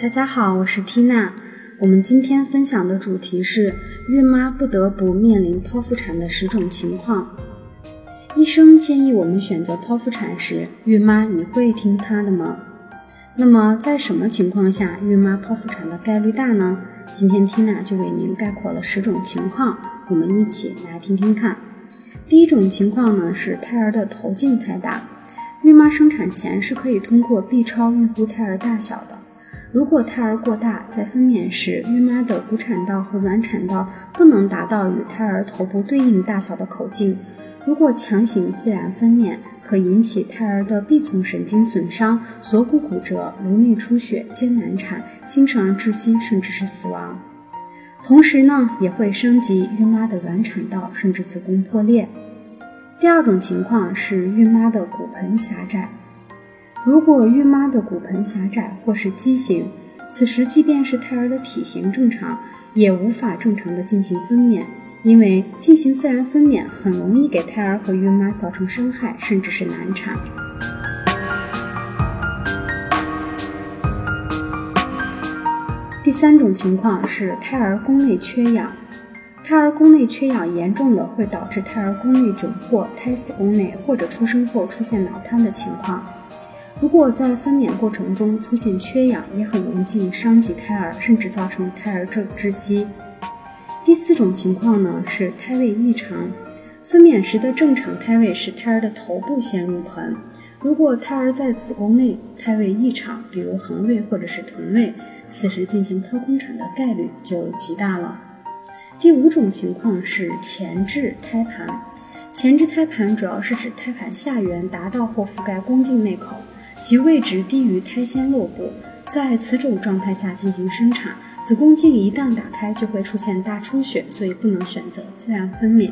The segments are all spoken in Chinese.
大家好，我是缇娜。我们今天分享的主题是孕妈不得不面临剖腹产的十种情况。医生建议我们选择剖腹产时，孕妈你会听他的吗？那么在什么情况下孕妈剖腹产的概率大呢？今天缇娜就为您概括了十种情况，我们一起来听听看。第一种情况呢是胎儿的头径太大，孕妈生产前是可以通过 B 超预估胎儿大小的。如果胎儿过大，在分娩时，孕妈的骨产道和卵产道不能达到与胎儿头部对应大小的口径，如果强行自然分娩，可引起胎儿的臂丛神经损伤、锁骨骨折、颅内出血、艰难产、新生儿窒息，甚至是死亡。同时呢，也会伤及孕妈的卵产道，甚至子宫破裂。第二种情况是孕妈的骨盆狭窄。如果孕妈的骨盆狭窄或是畸形，此时即便是胎儿的体型正常，也无法正常的进行分娩，因为进行自然分娩很容易给胎儿和孕妈造成伤害，甚至是难产。第三种情况是胎儿宫内缺氧，胎儿宫内缺氧严重的会导致胎儿宫内窘迫、胎死宫内，或者出生后出现脑瘫的情况。如果在分娩过程中出现缺氧，也很容易伤及胎儿，甚至造成胎儿窒窒息。第四种情况呢是胎位异常。分娩时的正常胎位是胎儿的头部先入盆，如果胎儿在子宫内，胎位异常，比如横位或者是臀位，此时进行剖宫产的概率就极大了。第五种情况是前置胎盘。前置胎盘主要是指胎盘下缘达到或覆盖宫颈内口。其位置低于胎先落部，在此种状态下进行生产，子宫颈一旦打开就会出现大出血，所以不能选择自然分娩。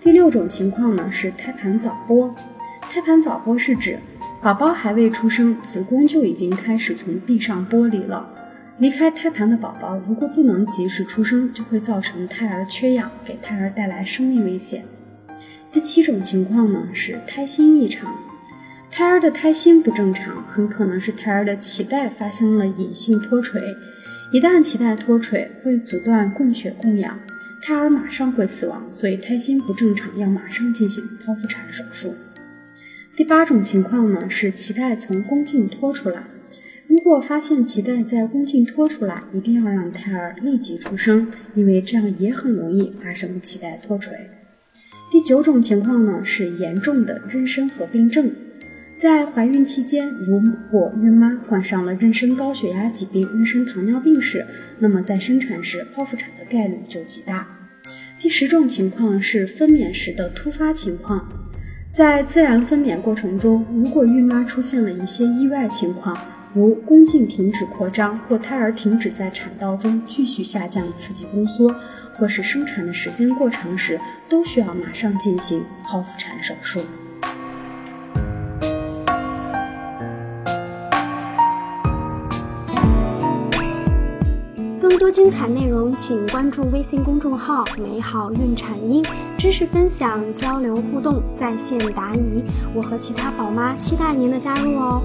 第六种情况呢是胎盘早剥，胎盘早剥是指宝宝还未出生，子宫就已经开始从壁上剥离了。离开胎盘的宝宝，如果不能及时出生，就会造成胎儿缺氧，给胎儿带来生命危险。第七种情况呢是胎心异常，胎儿的胎心不正常，很可能是胎儿的脐带发生了隐性脱垂。一旦脐带脱垂，会阻断供血供氧，胎儿马上会死亡。所以胎心不正常，要马上进行剖腹产手术。第八种情况呢是脐带从宫颈脱出来。如果发现脐带在宫颈脱出来，一定要让胎儿立即出生，因为这样也很容易发生脐带脱垂。第九种情况呢是严重的妊娠合并症，在怀孕期间，如果孕妈患上了妊娠高血压疾病、妊娠糖尿病时，那么在生产时剖腹产的概率就极大。第十种情况是分娩时的突发情况，在自然分娩过程中，如果孕妈出现了一些意外情况。如宫颈停止扩张，或胎儿停止在产道中继续下降，刺激宫缩，或是生产的时间过长时，都需要马上进行剖腹产手术。更多精彩内容，请关注微信公众号“美好孕产婴”，知识分享、交流互动、在线答疑，我和其他宝妈期待您的加入哦。